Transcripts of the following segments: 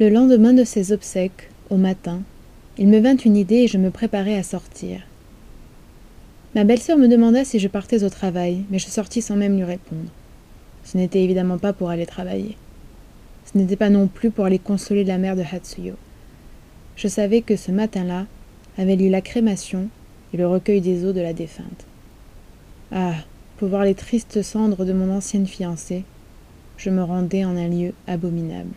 Le lendemain de ses obsèques, au matin, il me vint une idée et je me préparai à sortir. Ma belle-sœur me demanda si je partais au travail, mais je sortis sans même lui répondre. Ce n'était évidemment pas pour aller travailler. Ce n'était pas non plus pour aller consoler la mère de Hatsuyo. Je savais que ce matin-là avait lieu la crémation et le recueil des os de la défunte. Ah, pour voir les tristes cendres de mon ancienne fiancée, je me rendais en un lieu abominable.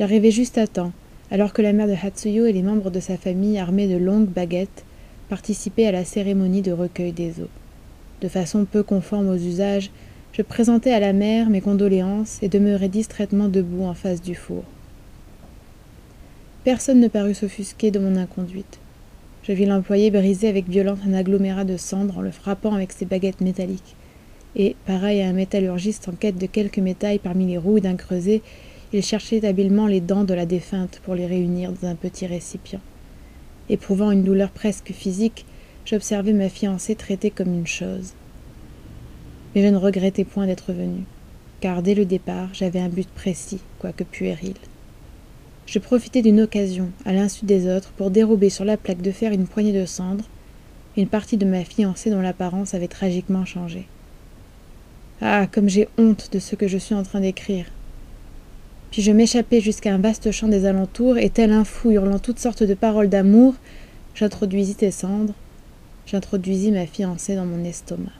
J'arrivai juste à temps, alors que la mère de Hatsuyo et les membres de sa famille armés de longues baguettes participaient à la cérémonie de recueil des eaux. De façon peu conforme aux usages, je présentai à la mère mes condoléances et demeurai distraitement debout en face du four. Personne ne parut s'offusquer de mon inconduite. Je vis l'employé briser avec violence un agglomérat de cendres en le frappant avec ses baguettes métalliques. Et, pareil à un métallurgiste en quête de quelques métailles parmi les roues d'un creuset, il cherchait habilement les dents de la défunte pour les réunir dans un petit récipient. Éprouvant une douleur presque physique, j'observais ma fiancée traitée comme une chose. Mais je ne regrettais point d'être venu, car dès le départ j'avais un but précis, quoique puéril. Je profitais d'une occasion, à l'insu des autres, pour dérober sur la plaque de fer une poignée de cendres, une partie de ma fiancée dont l'apparence avait tragiquement changé. Ah, comme j'ai honte de ce que je suis en train d'écrire. Puis je m'échappai jusqu'à un vaste champ des alentours, et tel un fou hurlant toutes sortes de paroles d'amour, j'introduisis tes cendres, j'introduisis ma fiancée dans mon estomac.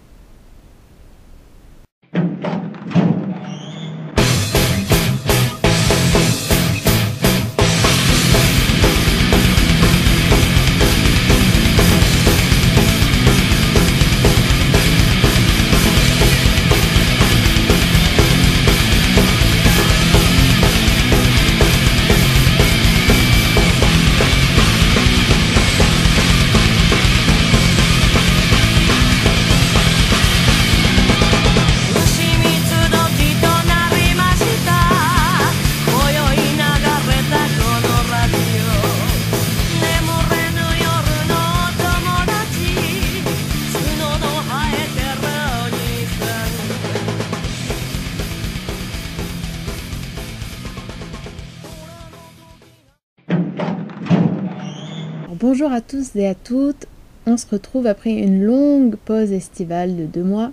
Bonjour à tous et à toutes. On se retrouve après une longue pause estivale de deux mois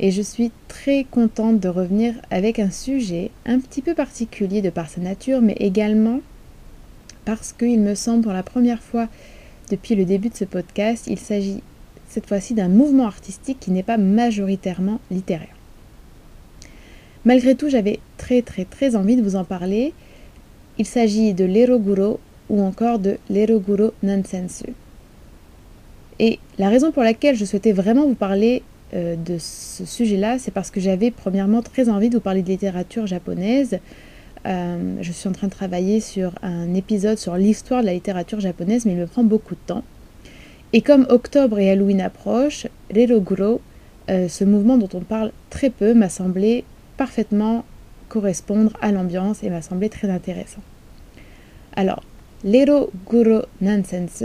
et je suis très contente de revenir avec un sujet un petit peu particulier de par sa nature, mais également parce qu'il me semble pour la première fois depuis le début de ce podcast, il s'agit cette fois-ci d'un mouvement artistique qui n'est pas majoritairement littéraire. Malgré tout, j'avais très très très envie de vous en parler. Il s'agit de l'Eroguro ou encore de l'Eroguro Nansensu. Et la raison pour laquelle je souhaitais vraiment vous parler euh, de ce sujet-là, c'est parce que j'avais premièrement très envie de vous parler de littérature japonaise. Euh, je suis en train de travailler sur un épisode sur l'histoire de la littérature japonaise, mais il me prend beaucoup de temps. Et comme octobre et Halloween approchent, l'Eroguro, euh, ce mouvement dont on parle très peu, m'a semblé parfaitement correspondre à l'ambiance et m'a semblé très intéressant. Alors, L'Ero Guro Nansense,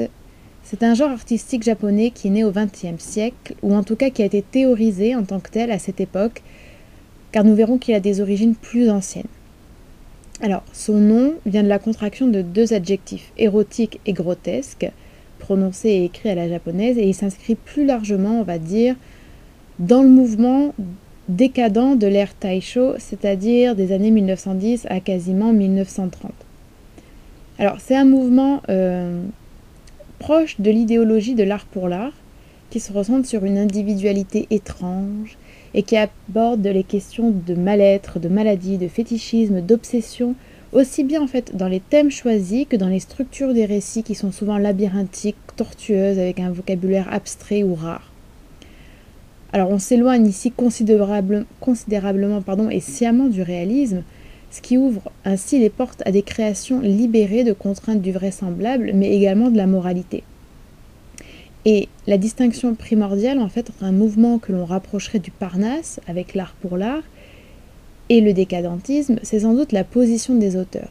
c'est un genre artistique japonais qui est né au XXe siècle, ou en tout cas qui a été théorisé en tant que tel à cette époque, car nous verrons qu'il a des origines plus anciennes. Alors, son nom vient de la contraction de deux adjectifs, érotique et grotesque, prononcés et écrits à la japonaise, et il s'inscrit plus largement, on va dire, dans le mouvement décadent de l'ère Taisho, c'est-à-dire des années 1910 à quasiment 1930. Alors, c'est un mouvement euh, proche de l'idéologie de l'art pour l'art, qui se recentre sur une individualité étrange et qui aborde les questions de mal-être, de maladie, de fétichisme, d'obsession, aussi bien en fait dans les thèmes choisis que dans les structures des récits qui sont souvent labyrinthiques, tortueuses, avec un vocabulaire abstrait ou rare. Alors on s'éloigne ici considérablement et sciemment du réalisme, ce qui ouvre ainsi les portes à des créations libérées de contraintes du vraisemblable, mais également de la moralité. Et la distinction primordiale, en fait, entre un mouvement que l'on rapprocherait du Parnasse, avec l'art pour l'art, et le décadentisme, c'est sans doute la position des auteurs.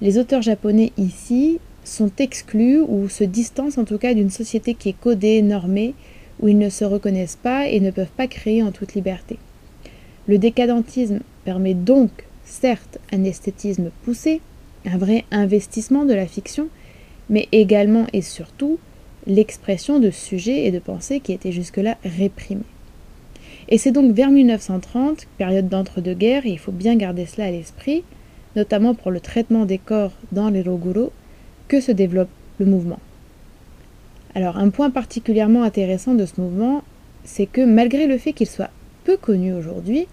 Les auteurs japonais ici sont exclus ou se distancent en tout cas d'une société qui est codée, normée, où ils ne se reconnaissent pas et ne peuvent pas créer en toute liberté. Le décadentisme permet donc certes un esthétisme poussé, un vrai investissement de la fiction, mais également et surtout l'expression de sujets et de pensées qui étaient jusque-là réprimés. Et c'est donc vers 1930, période d'entre-deux-guerres, et il faut bien garder cela à l'esprit, notamment pour le traitement des corps dans les Roguro, que se développe le mouvement. Alors un point particulièrement intéressant de ce mouvement, c'est que malgré le fait qu'il soit peu connu aujourd'hui,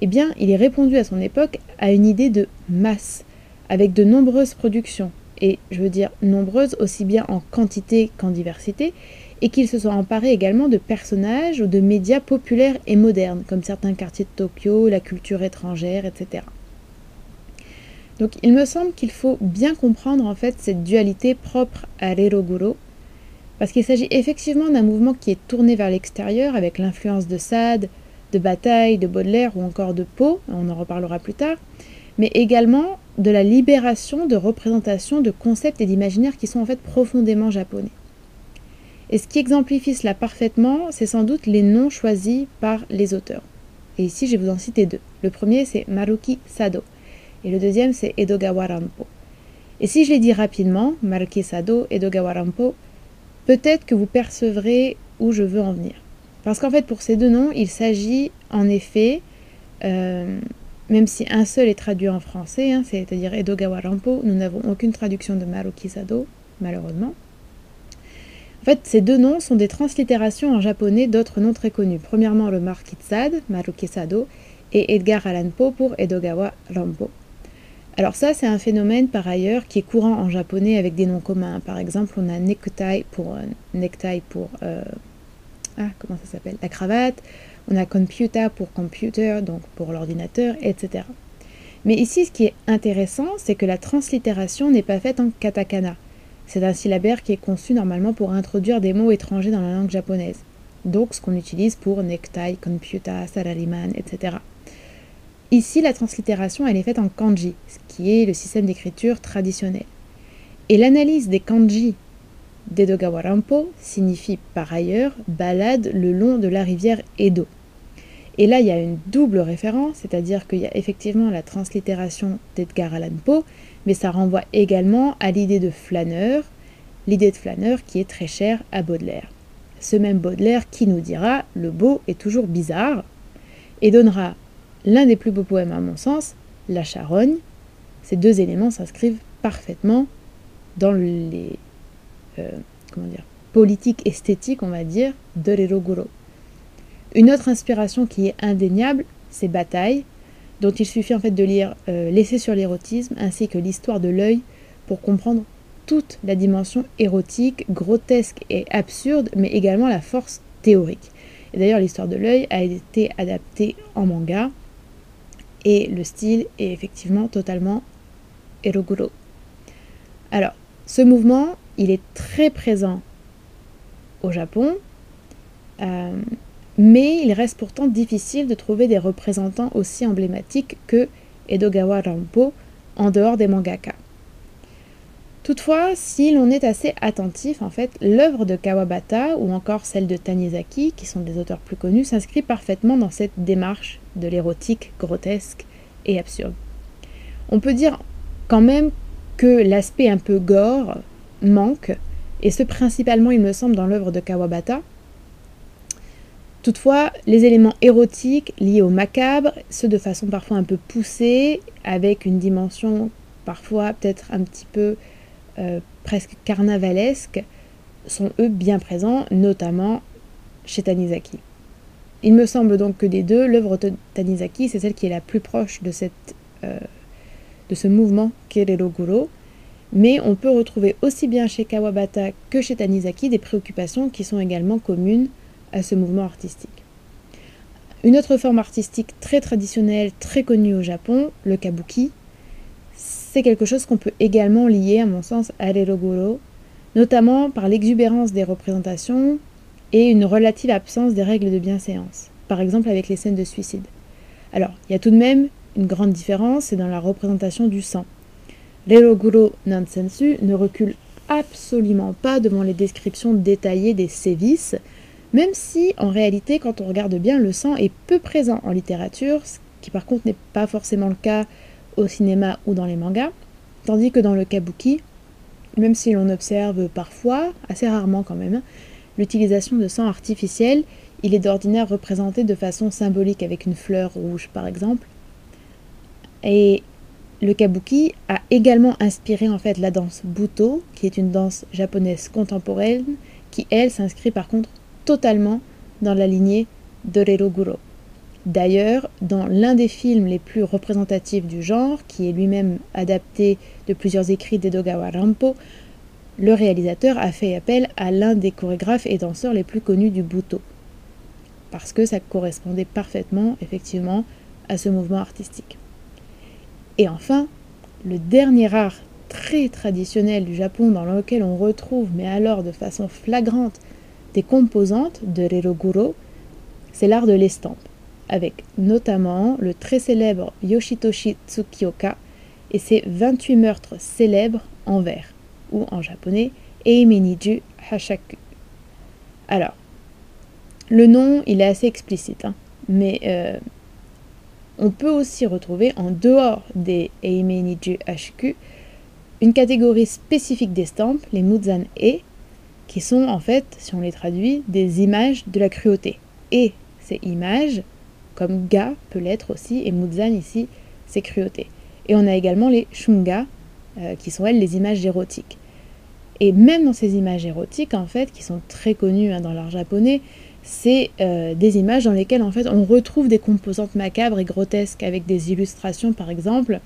eh bien il est répondu à son époque à une idée de masse, avec de nombreuses productions, et je veux dire nombreuses aussi bien en quantité qu'en diversité, et qu'il se soit emparé également de personnages ou de médias populaires et modernes, comme certains quartiers de Tokyo, la culture étrangère, etc. Donc il me semble qu'il faut bien comprendre en fait cette dualité propre à l'Eroguro, parce qu'il s'agit effectivement d'un mouvement qui est tourné vers l'extérieur avec l'influence de Sade, de Bataille, de Baudelaire ou encore de Poe, on en reparlera plus tard, mais également de la libération de représentations, de concepts et d'imaginaires qui sont en fait profondément japonais. Et ce qui exemplifie cela parfaitement, c'est sans doute les noms choisis par les auteurs. Et ici, je vais vous en citer deux. Le premier, c'est Maruki Sado. Et le deuxième, c'est Edogawa Rampo. Et si je les dis rapidement, Maruki Sado, Edogawa Rampo, peut-être que vous percevrez où je veux en venir. Parce qu'en fait, pour ces deux noms, il s'agit en effet, euh, même si un seul est traduit en français, hein, c'est-à-dire Edogawa Rampo, nous n'avons aucune traduction de Maruki Sado, malheureusement. En fait, ces deux noms sont des translittérations en japonais d'autres noms très connus. Premièrement, le marquis Sade, Maruki Sado, et Edgar Allan Poe pour Edogawa Rampo. Alors ça, c'est un phénomène par ailleurs qui est courant en japonais avec des noms communs. Par exemple, on a necktie pour euh, necktie pour euh, ah comment ça s'appelle? La cravate. On a computer pour computer, donc pour l'ordinateur, etc. Mais ici, ce qui est intéressant, c'est que la translittération n'est pas faite en katakana. C'est un syllabaire qui est conçu normalement pour introduire des mots étrangers dans la langue japonaise. Donc ce qu'on utilise pour necktie, computer, salaryman, etc. Ici, la translittération, elle est faite en kanji, ce qui est le système d'écriture traditionnel. Et l'analyse des kanji d'Edogawa Rampo signifie par ailleurs balade le long de la rivière Edo. Et là, il y a une double référence, c'est-à-dire qu'il y a effectivement la translittération d'Edgar Allan Poe, mais ça renvoie également à l'idée de flâneur, l'idée de flâneur qui est très chère à Baudelaire. Ce même Baudelaire qui nous dira le beau est toujours bizarre et donnera l'un des plus beaux poèmes à mon sens, La charogne. Ces deux éléments s'inscrivent parfaitement dans les euh, comment dire, politiques esthétiques, on va dire, de l'Eroguro. Une autre inspiration qui est indéniable, c'est Bataille, dont il suffit en fait de lire euh, L'essai sur l'érotisme ainsi que l'histoire de l'œil pour comprendre toute la dimension érotique, grotesque et absurde, mais également la force théorique. Et d'ailleurs, l'histoire de l'œil a été adaptée en manga, et le style est effectivement totalement eroguro. Alors, ce mouvement, il est très présent au Japon, euh, mais il reste pourtant difficile de trouver des représentants aussi emblématiques que Edogawa Rampo en dehors des mangaka. Toutefois, si l'on est assez attentif, en fait, l'œuvre de Kawabata ou encore celle de Tanizaki, qui sont des auteurs plus connus, s'inscrit parfaitement dans cette démarche de l'érotique grotesque et absurde. On peut dire quand même que l'aspect un peu gore manque, et ce principalement, il me semble, dans l'œuvre de Kawabata, Toutefois, les éléments érotiques liés au macabre, ceux de façon parfois un peu poussée, avec une dimension parfois peut-être un petit peu euh, presque carnavalesque, sont eux bien présents, notamment chez Tanizaki. Il me semble donc que des deux, l'œuvre de Tanizaki, c'est celle qui est la plus proche de, cette, euh, de ce mouvement Kerero mais on peut retrouver aussi bien chez Kawabata que chez Tanizaki des préoccupations qui sont également communes à ce mouvement artistique. Une autre forme artistique très traditionnelle, très connue au Japon, le kabuki, c'est quelque chose qu'on peut également lier, à mon sens, à l'eroguro, notamment par l'exubérance des représentations et une relative absence des règles de bienséance, par exemple avec les scènes de suicide. Alors, il y a tout de même une grande différence, c'est dans la représentation du sang. L'eroguro nansensu ne recule absolument pas devant les descriptions détaillées des sévices, même si en réalité quand on regarde bien le sang est peu présent en littérature, ce qui par contre n'est pas forcément le cas au cinéma ou dans les mangas, tandis que dans le kabuki, même si l'on observe parfois, assez rarement quand même, l'utilisation de sang artificiel, il est d'ordinaire représenté de façon symbolique avec une fleur rouge par exemple. Et le kabuki a également inspiré en fait la danse buto, qui est une danse japonaise contemporaine, qui elle s'inscrit par contre totalement dans la lignée d'Orero D'ailleurs, dans l'un des films les plus représentatifs du genre, qui est lui-même adapté de plusieurs écrits d'Edogawa Rampo, le réalisateur a fait appel à l'un des chorégraphes et danseurs les plus connus du Buto, parce que ça correspondait parfaitement, effectivement, à ce mouvement artistique. Et enfin, le dernier art très traditionnel du Japon dans lequel on retrouve, mais alors de façon flagrante, des composantes de Reroguro, c'est l'art de l'estampe avec notamment le très célèbre Yoshitoshi Tsukioka et ses 28 meurtres célèbres en vers, ou en japonais Eimeniju Hashaku. Alors, le nom, il est assez explicite, hein, mais euh, on peut aussi retrouver en dehors des Eimeniju Hashaku une catégorie spécifique d'estampes, les Muzan-e, qui sont en fait, si on les traduit, des images de la cruauté. Et ces images comme ga peut l'être aussi, et muzan ici, c'est cruauté. Et on a également les shunga, euh, qui sont elles les images érotiques. Et même dans ces images érotiques, en fait, qui sont très connues hein, dans l'art japonais, c'est euh, des images dans lesquelles en fait on retrouve des composantes macabres et grotesques avec des illustrations par exemple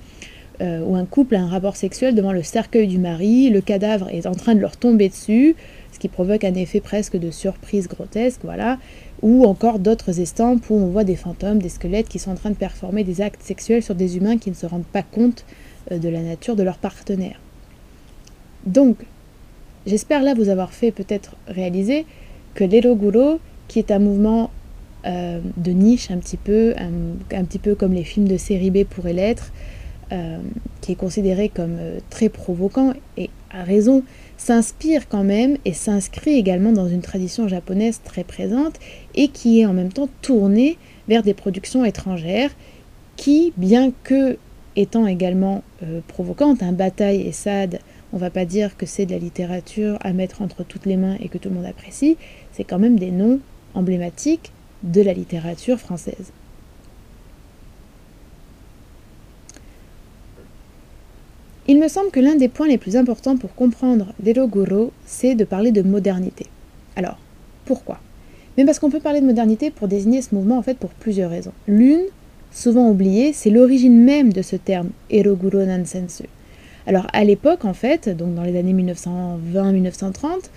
euh, où un couple a un rapport sexuel devant le cercueil du mari, le cadavre est en train de leur tomber dessus, ce qui provoque un effet presque de surprise grotesque, voilà ou encore d'autres estampes où on voit des fantômes, des squelettes qui sont en train de performer des actes sexuels sur des humains qui ne se rendent pas compte euh, de la nature de leur partenaire. Donc, j'espère là vous avoir fait peut-être réaliser que l'eroguro, qui est un mouvement euh, de niche un petit peu, un, petit peu comme les films de série B pourraient l'être, euh, qui est considéré comme très provoquant, et à raison, s'inspire quand même et s'inscrit également dans une tradition japonaise très présente et qui est en même temps tournée vers des productions étrangères qui, bien que étant également euh, provocantes, un bataille et Sade, on va pas dire que c'est de la littérature à mettre entre toutes les mains et que tout le monde apprécie, c'est quand même des noms emblématiques de la littérature française. Il me semble que l'un des points les plus importants pour comprendre l'Eroguro, c'est de parler de modernité. Alors, pourquoi? Mais parce qu'on peut parler de modernité pour désigner ce mouvement en fait pour plusieurs raisons. L'une, souvent oubliée, c'est l'origine même de ce terme Eroguro Nansensu. Alors à l'époque en fait, donc dans les années 1920-1930,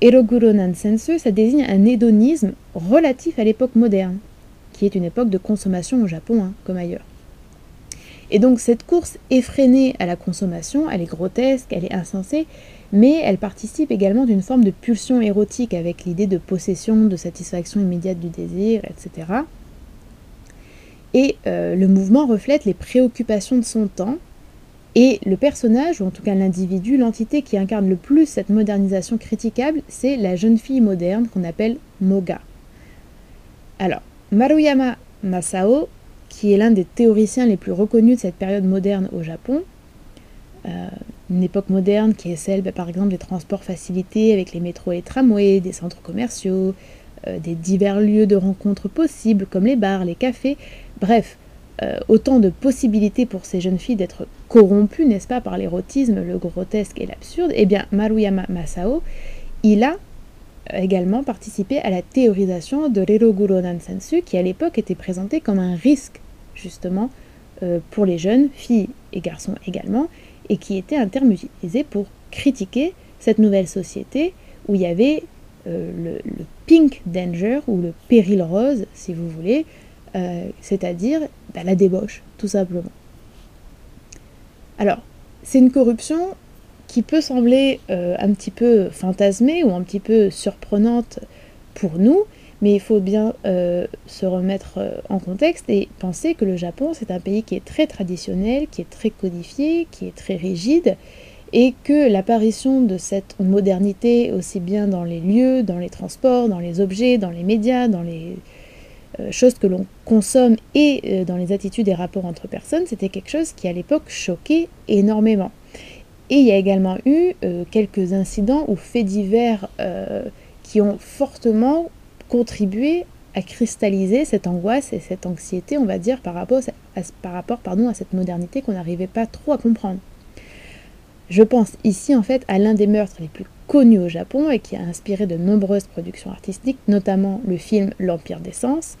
Eroguro Nansensu, ça désigne un hédonisme relatif à l'époque moderne, qui est une époque de consommation au Japon, hein, comme ailleurs. Et donc cette course effrénée à la consommation, elle est grotesque, elle est insensée, mais elle participe également d'une forme de pulsion érotique avec l'idée de possession, de satisfaction immédiate du désir, etc. Et euh, le mouvement reflète les préoccupations de son temps, et le personnage, ou en tout cas l'individu, l'entité qui incarne le plus cette modernisation critiquable, c'est la jeune fille moderne qu'on appelle Moga. Alors, Maruyama Masao qui est l'un des théoriciens les plus reconnus de cette période moderne au Japon. Euh, une époque moderne qui est celle, bah, par exemple, des transports facilités avec les métros et tramways, des centres commerciaux, euh, des divers lieux de rencontres possibles comme les bars, les cafés, bref, euh, autant de possibilités pour ces jeunes filles d'être corrompues, n'est-ce pas, par l'érotisme, le grotesque et l'absurde. Eh bien, Maruyama Masao, il a également participé à la théorisation de Reroguro Nansensu, qui à l'époque était présenté comme un risque, justement, euh, pour les jeunes, filles et garçons également, et qui était un terme utilisé pour critiquer cette nouvelle société où il y avait euh, le, pink danger, ou le péril rose, si vous voulez, c'est-à-dire bah, la débauche, tout simplement. Alors, c'est une corruption qui peut sembler euh, un petit peu fantasmée ou un petit peu surprenante pour nous, mais il faut bien euh, se remettre euh, en contexte et penser que le Japon, c'est un pays qui est très traditionnel, qui est très codifié, qui est très rigide, et que l'apparition de cette modernité, aussi bien dans les lieux, dans les transports, dans les objets, dans les médias, dans les, chose que l'on consomme et dans les attitudes et rapports entre personnes, c'était quelque chose qui à l'époque choquait énormément. Et il y a également eu quelques incidents ou faits divers qui ont fortement contribué à cristalliser cette angoisse et cette anxiété, on va dire, par rapport à cette modernité qu'on n'arrivait pas trop à comprendre. Je pense ici en fait à l'un des meurtres les plus connus au Japon et qui a inspiré de nombreuses productions artistiques, notamment le film L'Empire des Sens.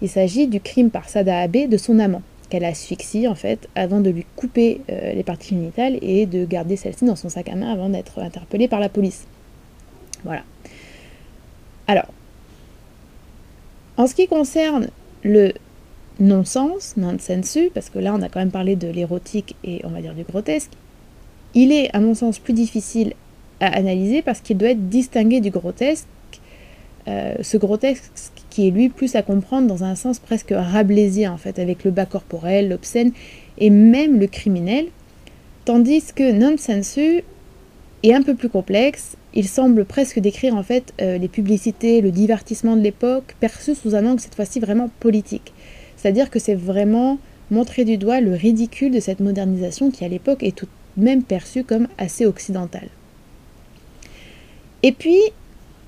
Il s'agit du crime par Sada Abe de son amant, qu'elle asphyxie en fait avant de lui couper euh, les parties génitales et de garder celle-ci dans son sac à main avant d'être interpellée par la police. Voilà. Alors, en ce qui concerne le non-sens, nonsensu, parce que là on a quand même parlé de l'érotique et on va dire du grotesque, il est à mon sens plus difficile à analyser parce qu'il doit être distingué du grotesque, euh, ce grotesque qui est lui plus à comprendre dans un sens presque rabelaisien en fait, avec le bas corporel, l'obscène et même le criminel, tandis que nonsensu est un peu plus complexe. Il semble presque décrire en fait euh, les publicités, le divertissement de l'époque, perçu sous un angle cette fois-ci vraiment politique. C'est-à-dire que c'est vraiment montrer du doigt le ridicule de cette modernisation qui à l'époque est tout même perçue comme assez occidentale. Et puis,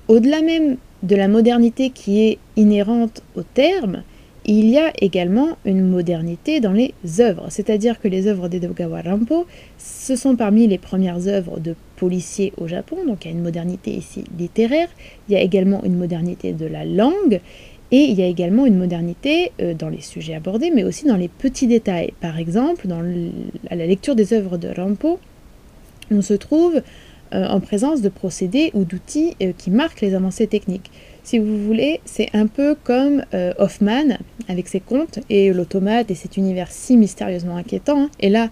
au-delà même de la modernité qui est inhérente au terme, il y a également une modernité dans les œuvres, c'est-à-dire que les œuvres d'Edogawa Rampo, ce sont parmi les premières œuvres de policiers au Japon, donc il y a une modernité ici littéraire, il y a également une modernité de la langue, et il y a également une modernité euh, dans les sujets abordés, mais aussi dans les petits détails. Par exemple, dans à la lecture des œuvres de Rampo, on se trouve euh, en présence de procédés ou d'outils euh, qui marquent les avancées techniques. Si vous voulez, c'est un peu comme Hoffman avec ses contes et l'automate et cet univers si mystérieusement inquiétant. Hein. Et là,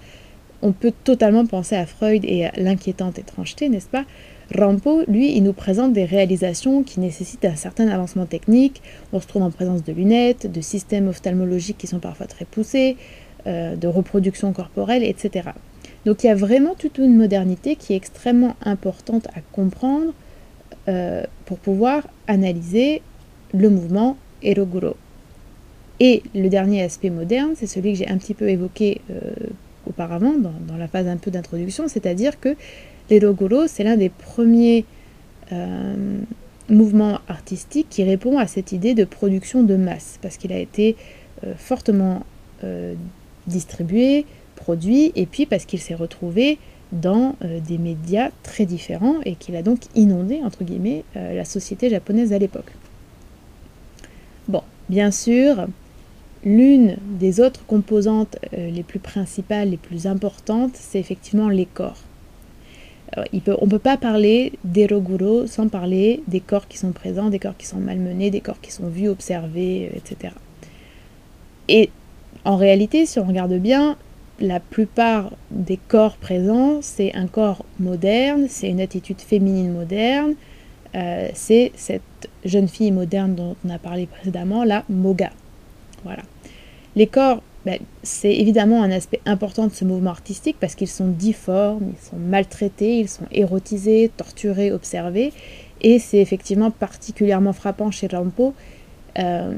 on peut totalement penser à Freud et à l'inquiétante étrangeté, n'est-ce pas? Rampo, lui, il nous présente des réalisations qui nécessitent un certain avancement technique. On se trouve en présence de lunettes, de systèmes ophtalmologiques qui sont parfois très poussés, euh, de reproduction corporelle, etc. Donc il y a vraiment toute une modernité qui est extrêmement importante à comprendre euh, pour pouvoir analyser le mouvement Eroguro. Et le dernier aspect moderne, c'est celui que j'ai un petit peu évoqué euh, auparavant, dans, la phase un peu d'introduction, c'est-à-dire que L'Eroguro, c'est l'un des premiers euh, mouvements artistiques qui répond à cette idée de production de masse, parce qu'il a été euh, fortement euh, distribué, produit, et puis parce qu'il s'est retrouvé dans des médias très différents et qu'il a donc inondé, entre guillemets, la société japonaise à l'époque. Bon, bien sûr, l'une des autres composantes les plus principales, les plus importantes, c'est effectivement les corps on ne peut pas parler d'Eroguro sans parler des corps qui sont présents, des corps qui sont malmenés, des corps qui sont vus, observés, euh, etc. Et en réalité, si on regarde bien, la plupart des corps présents, c'est un corps moderne, c'est une attitude féminine moderne, euh, c'est cette jeune fille moderne dont on a parlé précédemment, la Moga. Voilà. Les corps ben, c'est évidemment un aspect important de ce mouvement artistique parce qu'ils sont difformes, ils sont maltraités, ils sont érotisés, torturés, observés. Et c'est effectivement particulièrement frappant chez Rampo, euh,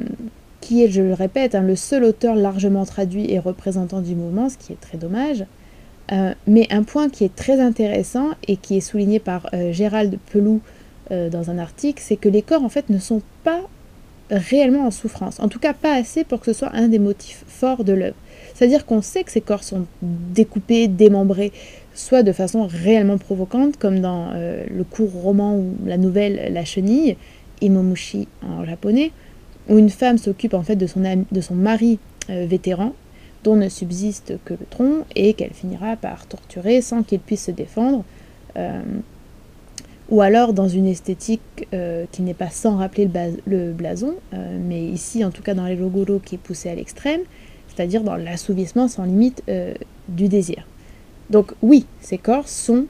qui est, je le répète, hein, le seul auteur largement traduit et représentant du mouvement, ce qui est très dommage. Euh, mais un point qui est très intéressant et qui est souligné par euh, Gérald Pelou dans un article, c'est que les corps en fait ne sont pas réellement en souffrance. En tout cas, pas assez pour que ce soit un des motifs forts de l'œuvre. C'est-à-dire qu'on sait que ces corps sont découpés, démembrés, soit de façon réellement provocante, comme dans euh, le court roman ou la nouvelle La Chenille, Imomushi en japonais, où une femme s'occupe en fait de son, de son mari euh, vétéran, dont ne subsiste que le tronc, et qu'elle finira par torturer sans qu'il puisse se défendre. Euh, ou alors dans une esthétique euh, qui n'est pas sans rappeler le, blason, euh, mais ici en tout cas dans les logos qui est poussé à l'extrême, c'est-à-dire dans l'assouvissement sans limite euh, du désir. Donc oui, ces corps sont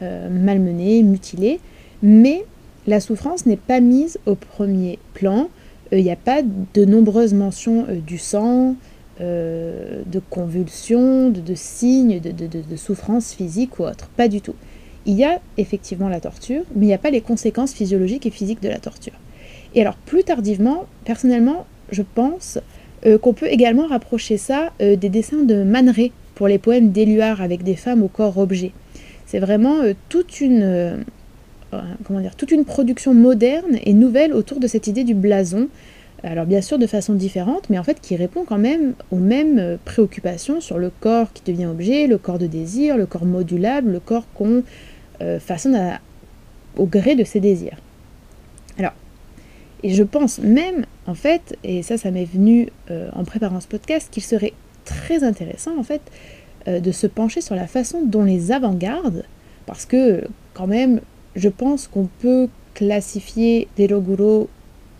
malmenés, mutilés, mais la souffrance n'est pas mise au premier plan. Il n'y a pas de nombreuses mentions du sang, de convulsions, de, signes de, de souffrance physique ou autre. Pas du tout il y a effectivement la torture, mais il n'y a pas les conséquences physiologiques et physiques de la torture. Et alors plus tardivement, personnellement, je pense qu'on peut également rapprocher ça des dessins de Man pour les poèmes d'Éluard avec des femmes au corps objet. C'est vraiment toute une comment dire, toute une production moderne et nouvelle autour de cette idée du blason, alors bien sûr de façon différente, mais en fait qui répond quand même aux mêmes euh, préoccupations sur le corps qui devient objet, le corps de désir, le corps modulable, le corps qu'on euh, façonne au gré de ses désirs. Alors, et je pense même, en fait, et ça, ça m'est venu euh, en préparant ce podcast, qu'il serait très intéressant, en fait, de se pencher sur la façon dont les avant-gardes, parce que quand même, je pense qu'on peut classifier Deroguro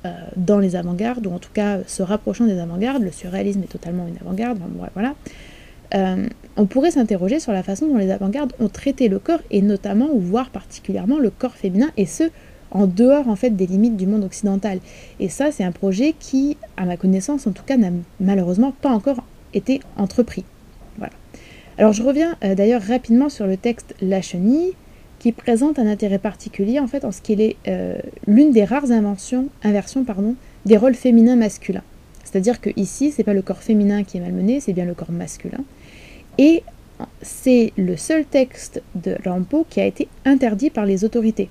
euh, dans les avant-gardes, ou en tout cas se rapprochant des avant-gardes, le surréalisme est totalement une avant-garde, voilà. On pourrait s'interroger sur la façon dont les avant-gardes ont traité le corps, et notamment, ou voire particulièrement, le corps féminin, et ce, en dehors en fait des limites du monde occidental. Et ça, c'est un projet qui, à ma connaissance en tout cas, n'a malheureusement pas encore été entrepris. Voilà. Alors je reviens euh, d'ailleurs rapidement sur le texte La Chenille, qui présente un intérêt particulier en fait en ce qu'il est euh, l'une des rares inventions, inversions pardon, des rôles féminins masculins. C'est-à-dire que ici, c'est pas le corps féminin qui est malmené, c'est bien le corps masculin. Et c'est le seul texte de Rampo qui a été interdit par les autorités.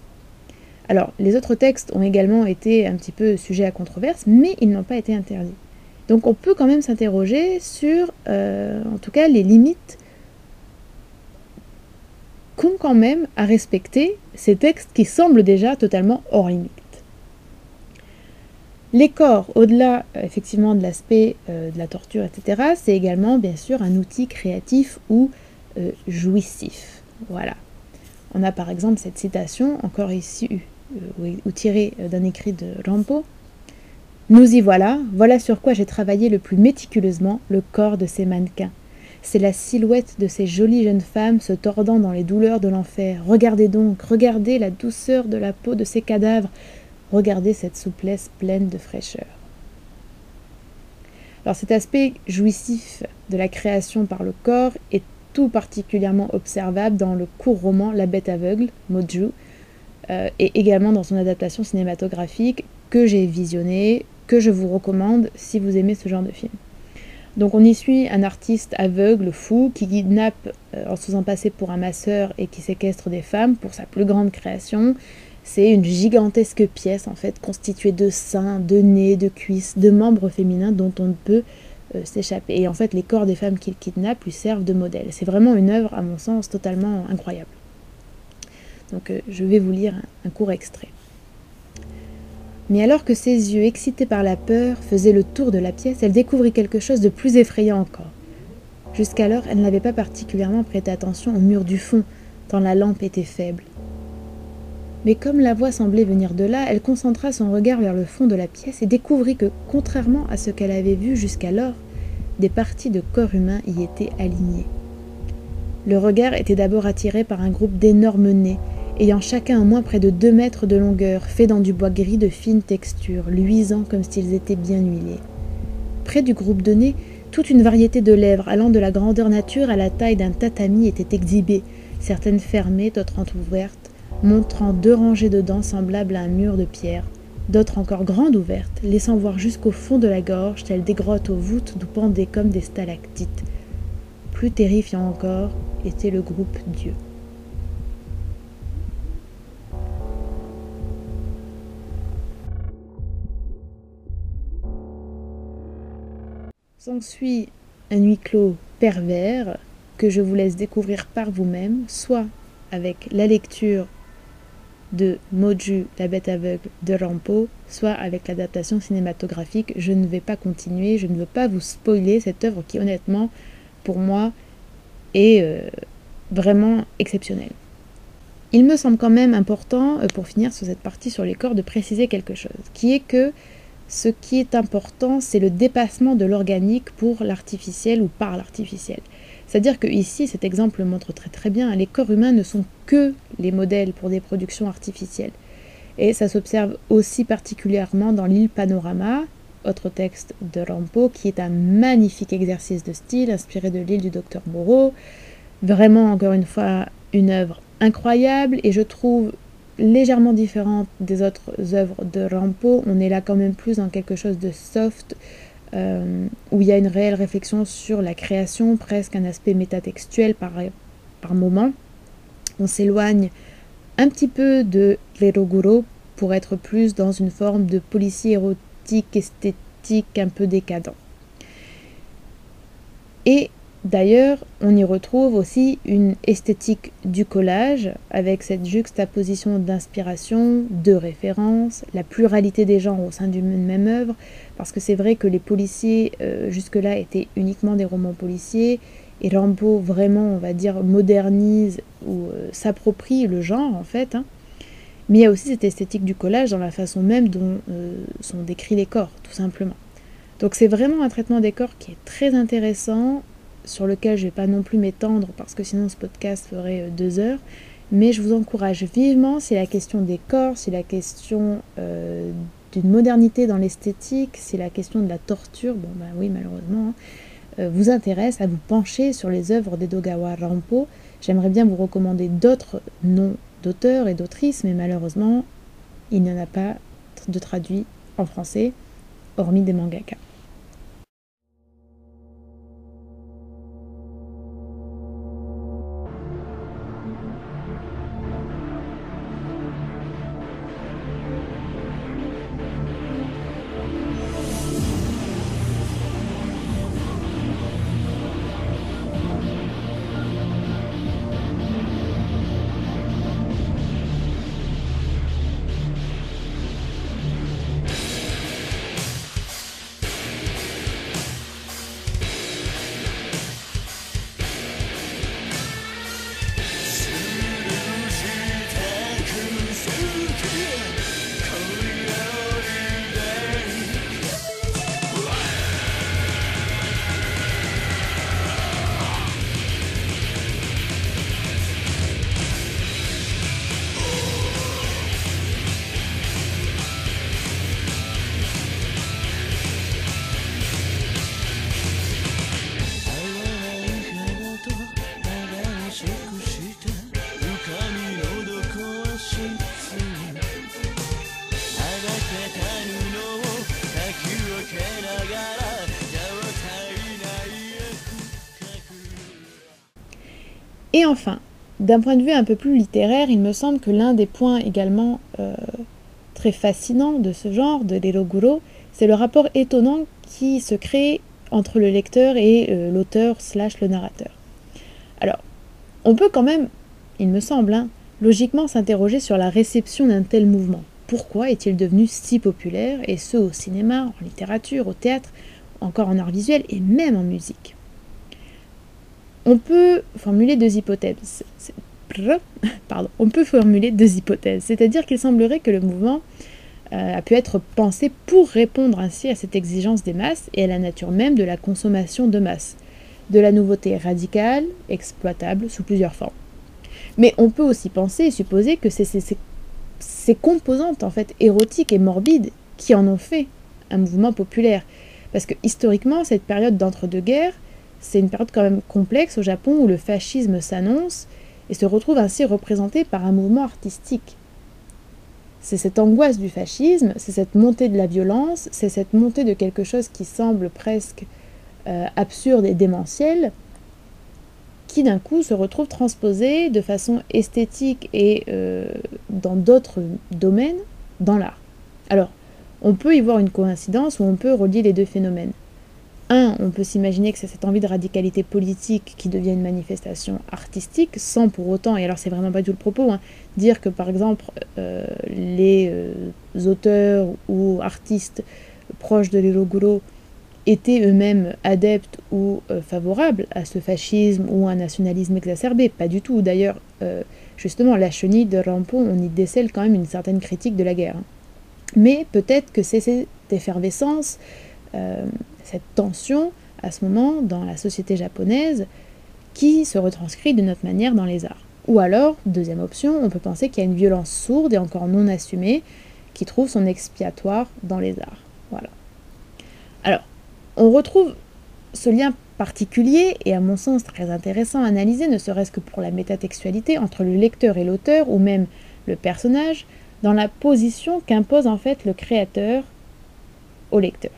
Alors, les autres textes ont également été un petit peu sujets à controverse, mais ils n'ont pas été interdits. Donc on peut quand même s'interroger sur, euh, en tout cas, les limites qu'ont quand même à respecter ces textes qui semblent déjà totalement hors limite. Les corps, au-delà euh, effectivement de l'aspect euh, de la torture, etc., c'est également bien sûr un outil créatif ou euh, jouissif. Voilà. On a par exemple cette citation, encore issue ou tirée d'un écrit de Rampo. Nous y voilà, voilà sur quoi j'ai travaillé le plus méticuleusement le corps de ces mannequins c'est la silhouette de ces jolies jeunes femmes se tordant dans les douleurs de l'enfer. Regardez donc, regardez la douceur de la peau de ces cadavres, regardez cette souplesse pleine de fraîcheur. Alors cet aspect jouissif de la création par le corps est tout particulièrement observable dans le court roman La bête aveugle, Moju, euh, et également dans son adaptation cinématographique que j'ai visionné, que je vous recommande si vous aimez ce genre de film. Donc on y suit un artiste aveugle, fou, qui kidnappe euh, en se faisant passer pour un masseur et qui séquestre des femmes pour sa plus grande création. C'est une gigantesque pièce en fait constituée de seins, de nez, de cuisses, de membres féminins dont on ne peut euh, s'échapper. Et en fait les corps des femmes qu'il kidnappe lui servent de modèle. C'est vraiment une œuvre à mon sens totalement incroyable. Donc euh, je vais vous lire un court extrait. Mais alors que ses yeux, excités par la peur, faisaient le tour de la pièce, elle découvrit quelque chose de plus effrayant encore. Jusqu'alors, elle n'avait pas particulièrement prêté attention au mur du fond, tant la lampe était faible. Mais comme la voix semblait venir de là, elle concentra son regard vers le fond de la pièce et découvrit que, contrairement à ce qu'elle avait vu jusqu'alors, des parties de corps humain y étaient alignées. Le regard était d'abord attiré par un groupe d'énormes nez, ayant chacun au moins près de deux mètres de longueur, faits dans du bois gris de fine texture, luisant comme s'ils étaient bien huilés. Près du groupe de nez, toute une variété de lèvres allant de la grandeur nature à la taille d'un tatami était exhibée, certaines fermées, d'autres entrouvertes, montrant deux rangées de dents semblables à un mur de pierre, d'autres encore grandes ouvertes, laissant voir jusqu'au fond de la gorge, telles des grottes aux voûtes d'où pendaient comme des stalactites. Plus terrifiant encore était le groupe Dieu. S'ensuit un huis clos pervers que je vous laisse découvrir par vous-même, soit avec la lecture de Moju, la bête aveugle de Rampo, soit avec l'adaptation cinématographique. Je ne vais pas continuer, je ne veux pas vous spoiler cette œuvre qui honnêtement, pour moi, est euh, vraiment exceptionnelle. Il me semble quand même important, euh, pour finir sur cette partie sur les corps, de préciser quelque chose, qui est que ce qui est important, c'est le dépassement de l'organique pour l'artificiel ou par l'artificiel. C'est-à-dire que ici, cet exemple le montre très très bien, les corps humains ne sont que les modèles pour des productions artificielles. Et ça s'observe aussi particulièrement dans l'île Panorama, autre texte de Rampo, qui est un magnifique exercice de style inspiré de l'île du docteur Moreau. Vraiment, encore une fois, une œuvre incroyable et je trouve légèrement différente des autres œuvres de Rampo. On est là quand même plus dans quelque chose de soft, euh, où il y a une réelle réflexion sur la création, presque un aspect métatextuel par, par moment. On s'éloigne un petit peu de l'Eroguro pour être plus dans une forme de policier érotique, esthétique, un peu décadent. Et D'ailleurs, on y retrouve aussi une esthétique du collage, avec cette juxtaposition d'inspiration, de références, la pluralité des genres au sein d'une même œuvre, parce que c'est vrai que les policiers euh, jusque-là étaient uniquement des romans policiers, et Rambo vraiment, on va dire, modernise ou euh, s'approprie le genre en fait. Hein. Mais il y a aussi cette esthétique du collage dans la façon même dont euh, sont décrits les corps, tout simplement. Donc c'est vraiment un traitement des corps qui est très intéressant sur lequel je ne vais pas non plus m'étendre parce que sinon ce podcast ferait euh, deux heures. Mais je vous encourage vivement, si la question des corps, si la question euh, d'une modernité dans l'esthétique, si la question de la torture, bon bah oui malheureusement, hein, euh, vous intéresse à vous pencher sur les œuvres d'Edogawa Rampo. J'aimerais bien vous recommander d'autres noms d'auteurs et d'autrices, mais malheureusement, il n'y en a pas de traduits en français, hormis des mangaka. Et enfin, d'un point de vue un peu plus littéraire, il me semble que l'un des points également euh, très fascinants de ce genre, de l'Eroguro, c'est le rapport étonnant qui se crée entre le lecteur et euh, l'auteur slash le narrateur. Alors, on peut quand même, il me semble, hein, logiquement s'interroger sur la réception d'un tel mouvement. Pourquoi est-il devenu si populaire, et ce au cinéma, en littérature, au théâtre, encore en art visuel et même en musique? on peut formuler deux hypothèses. C'est-à-dire qu'il semblerait que le mouvement euh, a pu être pensé pour répondre ainsi à cette exigence des masses et à la nature même de la consommation de masse, de la nouveauté radicale, exploitable sous plusieurs formes. Mais on peut aussi penser et supposer que c'est ces composantes en fait érotiques et morbides qui en ont fait un mouvement populaire. Parce que historiquement, cette période d'entre-deux-guerres c'est une période quand même complexe au Japon où le fascisme s'annonce et se retrouve ainsi représenté par un mouvement artistique. C'est cette angoisse du fascisme, c'est cette montée de la violence, c'est cette montée de quelque chose qui semble presque euh, absurde et démentiel, qui d'un coup se retrouve transposé de façon esthétique et euh, dans d'autres domaines dans l'art. Alors, on peut y voir une coïncidence ou on peut relier les deux phénomènes. On peut s'imaginer que c'est cette envie de radicalité politique qui devient une manifestation artistique, sans pour autant, et alors c'est vraiment pas du tout le propos, hein, dire que par exemple euh, les euh, auteurs ou artistes proches de l'Eloguro étaient eux-mêmes adeptes ou euh, favorables à ce fascisme ou un nationalisme exacerbé. Pas du tout. D'ailleurs, justement, la chenille de Rampo, on y décèle quand même une certaine critique de la guerre. Hein. Mais peut-être que c'est cette effervescence cette tension à ce moment dans la société japonaise qui se retranscrit de notre manière dans les arts. Ou alors, deuxième option, on peut penser qu'il y a une violence sourde et encore non assumée qui trouve son expiatoire dans les arts. Voilà. Alors, on retrouve ce lien particulier et à mon sens très intéressant à analyser, ne serait-ce que pour la métatextualité entre le lecteur et l'auteur, ou même le personnage, dans la position qu'impose en fait le créateur au lecteur.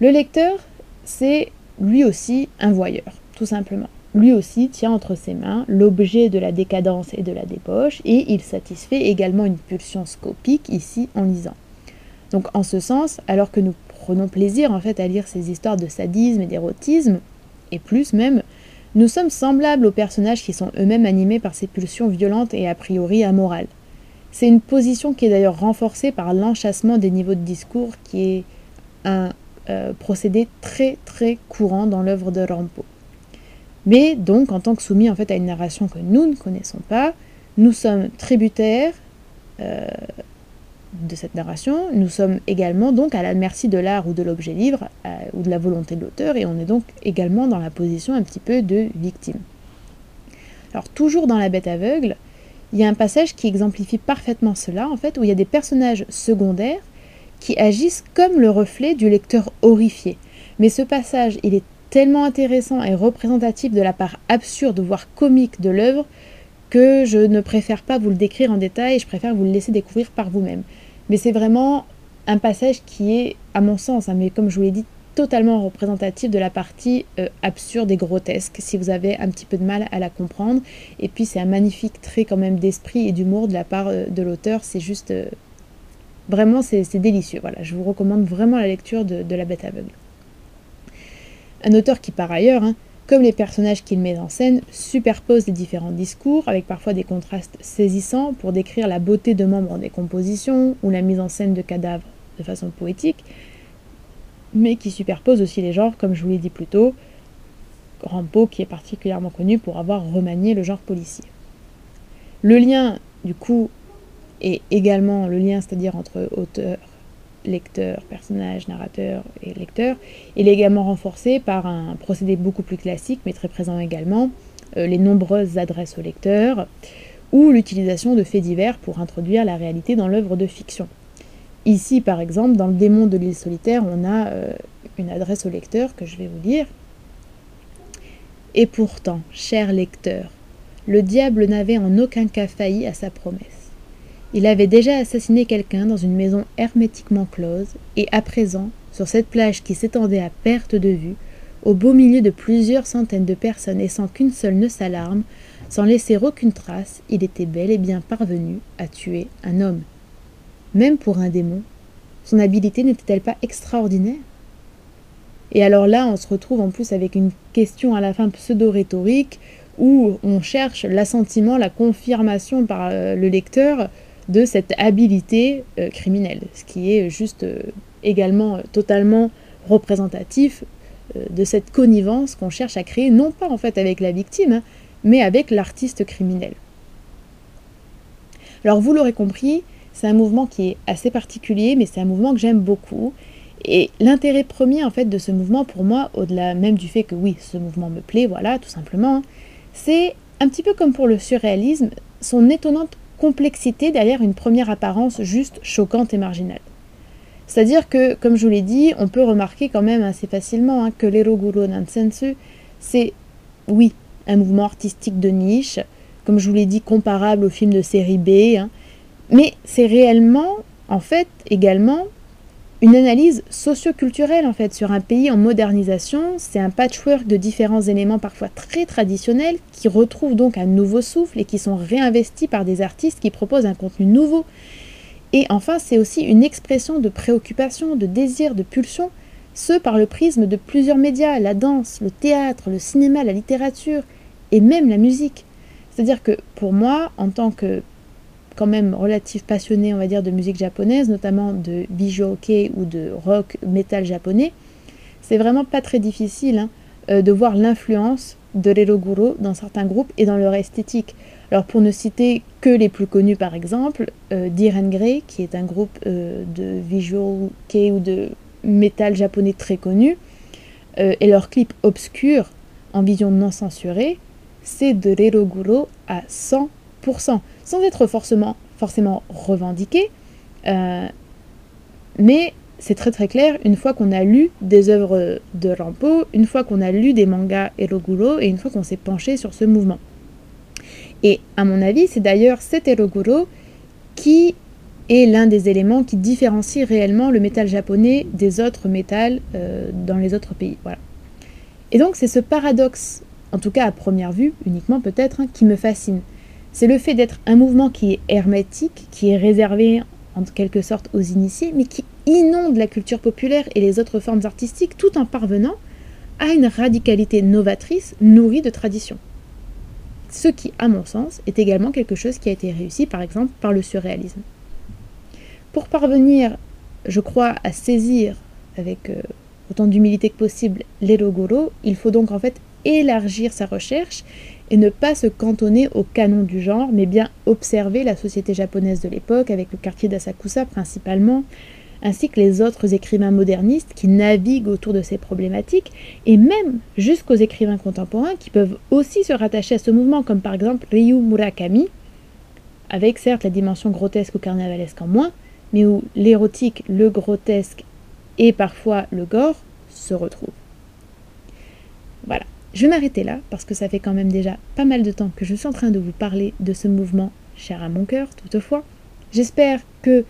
Le lecteur, c'est lui aussi un voyeur, tout simplement. Lui aussi tient entre ses mains l'objet de la décadence et de la débauche, et il satisfait également une pulsion scopique ici en lisant. Donc en ce sens, alors que nous prenons plaisir en fait à lire ces histoires de sadisme et d'érotisme, et plus même, nous sommes semblables aux personnages qui sont eux-mêmes animés par ces pulsions violentes et a priori amorales. C'est une position qui est d'ailleurs renforcée par l'enchassement des niveaux de discours qui est un euh, procédé très très courant dans l'œuvre de Rampo. Mais donc, en tant que soumis en fait à une narration que nous ne connaissons pas, nous sommes tributaires euh, de cette narration. Nous sommes également donc à la merci de l'art ou de l'objet livre ou de la volonté de l'auteur et on est donc également dans la position un petit peu de victime. Alors toujours dans La Bête aveugle, il y a un passage qui exemplifie parfaitement cela en fait où il y a des personnages secondaires qui agissent comme le reflet du lecteur horrifié. Mais ce passage, il est tellement intéressant et représentatif de la part absurde, voire comique de l'œuvre, que je ne préfère pas vous le décrire en détail, je préfère vous le laisser découvrir par vous-même. Mais c'est vraiment un passage qui est, à mon sens, hein, mais comme je vous l'ai dit, totalement représentatif de la partie euh, absurde et grotesque, si vous avez un petit peu de mal à la comprendre. Et puis c'est un magnifique trait quand même d'esprit et d'humour de la part euh, de l'auteur, c'est juste... Euh, vraiment, c'est délicieux. Voilà, je vous recommande vraiment la lecture de, La Bête aveugle. Un auteur qui, par ailleurs, hein, comme les personnages qu'il met en scène, superpose les différents discours avec parfois des contrastes saisissants pour décrire la beauté de membres des compositions ou la mise en scène de cadavres de façon poétique, mais qui superpose aussi les genres, comme je vous l'ai dit plus tôt, Rampo qui est particulièrement connu pour avoir remanié le genre policier. Le lien, du coup, est également le lien, c'est-à-dire entre auteur lecteur, personnage, narrateur et lecteur. Il est également renforcé par un procédé beaucoup plus classique, mais très présent également, euh, les nombreuses adresses au lecteur, ou l'utilisation de faits divers pour introduire la réalité dans l'œuvre de fiction. Ici, par exemple, dans le démon de l'île solitaire, on a euh, une adresse au lecteur que je vais vous lire. Et pourtant, cher lecteur, le diable n'avait en aucun cas failli à sa promesse. Il avait déjà assassiné quelqu'un dans une maison hermétiquement close, et à présent, sur cette plage qui s'étendait à perte de vue, au beau milieu de plusieurs centaines de personnes et sans qu'une seule ne s'alarme, sans laisser aucune trace, il était bel et bien parvenu à tuer un homme. Même pour un démon, son habileté n'était-elle pas extraordinaire? Et alors là, on se retrouve en plus avec une question à la fin pseudo-rhétorique où on cherche l'assentiment, la confirmation par euh, le lecteur de cette habilité euh, criminelle, ce qui est juste euh, également euh, totalement représentatif de cette connivence qu'on cherche à créer, non pas en fait avec la victime, hein, mais avec l'artiste criminel. Alors vous l'aurez compris, c'est un mouvement qui est assez particulier, mais c'est un mouvement que j'aime beaucoup. Et l'intérêt premier en fait de ce mouvement, pour moi, au-delà même du fait que oui, ce mouvement me plaît, voilà, tout simplement, c'est un petit peu comme pour le surréalisme, son étonnante complexité derrière une première apparence juste choquante et marginale. C'est-à-dire que, comme je vous l'ai dit, on peut remarquer quand même assez facilement hein, que l'Eroguro Nansensu, c'est, oui, un mouvement artistique de niche, comme je vous l'ai dit, comparable au film de série B, hein, mais c'est réellement, en fait, également une analyse socioculturelle en fait sur un pays en modernisation. C'est un patchwork de différents éléments parfois très traditionnels qui retrouvent donc un nouveau souffle et qui sont réinvestis par des artistes qui proposent un contenu nouveau. Et enfin, c'est aussi une expression de préoccupation, de désir, de pulsion, ce par le prisme de plusieurs médias, la danse, le théâtre, le cinéma, la littérature et même la musique. C'est-à-dire que pour moi, en tant que quand même relatif passionné, on va dire, de musique japonaise, notamment de bijoke ou de rock metal japonais, c'est vraiment pas très difficile hein, euh, de voir l'influence de l'Eroguro dans certains groupes et dans leur esthétique. Alors pour ne citer que les plus connus par exemple, euh, Diren Grey, qui est un groupe euh, de visual kei ou de metal japonais très connu, euh, et leur clip obscur en vision non censurée, c'est de l'Eroguro à 100% sans être forcément, forcément revendiqué. Euh, mais c'est très très clair, une fois qu'on a lu des œuvres de Rampo, une fois qu'on a lu des mangas Eroguro et une fois qu'on s'est penché sur ce mouvement. Et à mon avis, c'est d'ailleurs cet eroguro qui est l'un des éléments qui différencie réellement le métal japonais des autres métals euh, dans les autres pays. Voilà. Et donc c'est ce paradoxe, en tout cas à première vue, uniquement peut-être, hein, qui me fascine. C'est le fait d'être un mouvement qui est hermétique, qui est réservé en quelque sorte aux initiés, mais qui inonde la culture populaire et les autres formes artistiques tout en parvenant à une radicalité novatrice nourrie de tradition. Ce qui, à mon sens, est également quelque chose qui a été réussi par exemple par le surréalisme. Pour parvenir, je crois, à saisir avec euh, autant d'humilité que possible l'Erogoro, il faut donc en fait élargir sa recherche et ne pas se cantonner au canon du genre, mais bien observer la société japonaise de l'époque, avec le quartier d'Asakusa principalement, ainsi que les autres écrivains modernistes qui naviguent autour de ces problématiques, et même jusqu'aux écrivains contemporains qui peuvent aussi se rattacher à ce mouvement, comme par exemple Ryu Murakami, avec certes la dimension grotesque ou carnavalesque en moins, mais où l'érotique, le grotesque et parfois le gore se retrouvent. Voilà. Je vais m'arrêter là parce que ça fait quand même déjà pas mal de temps que je suis en train de vous parler de ce mouvement cher à mon cœur toutefois. J'espère que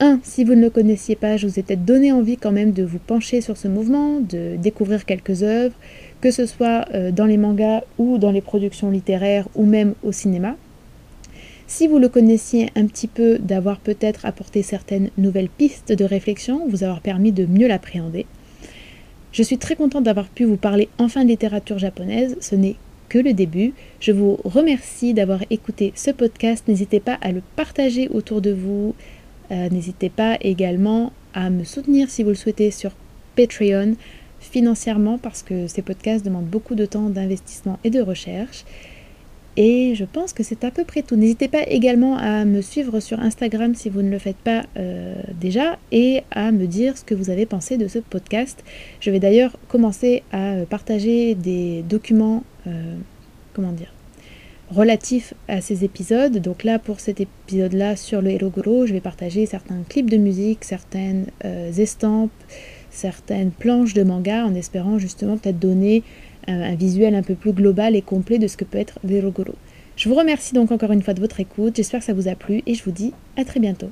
1. Si vous ne le connaissiez pas, je vous ai peut-être donné envie quand même de vous pencher sur ce mouvement, de découvrir quelques œuvres, que ce soit euh, dans les mangas ou dans les productions littéraires ou même au cinéma. Si vous le connaissiez un petit peu, d'avoir peut-être apporté certaines nouvelles pistes de réflexion, vous avoir permis de mieux l'appréhender. Je suis très contente d'avoir pu vous parler enfin de littérature japonaise, ce n'est que le début. Je vous remercie d'avoir écouté ce podcast, n'hésitez pas à le partager autour de vous, euh, n'hésitez pas également à me soutenir si vous le souhaitez sur Patreon financièrement parce que ces podcasts demandent beaucoup de temps d'investissement et de recherche. Et je pense que c'est à peu près tout. N'hésitez pas également à me suivre sur Instagram si vous ne le faites pas euh, déjà et à me dire ce que vous avez pensé de ce podcast. Je vais d'ailleurs commencer à partager des documents, euh, comment dire, relatifs à ces épisodes. Donc là, pour cet épisode-là sur le Hirogoro, je vais partager certains clips de musique, certaines euh, estampes, certaines planches de manga, en espérant justement peut-être donner un visuel un peu plus global et complet de ce que peut être Derogoro. Je vous remercie donc encore une fois de votre écoute, j'espère que ça vous a plu et je vous dis à très bientôt.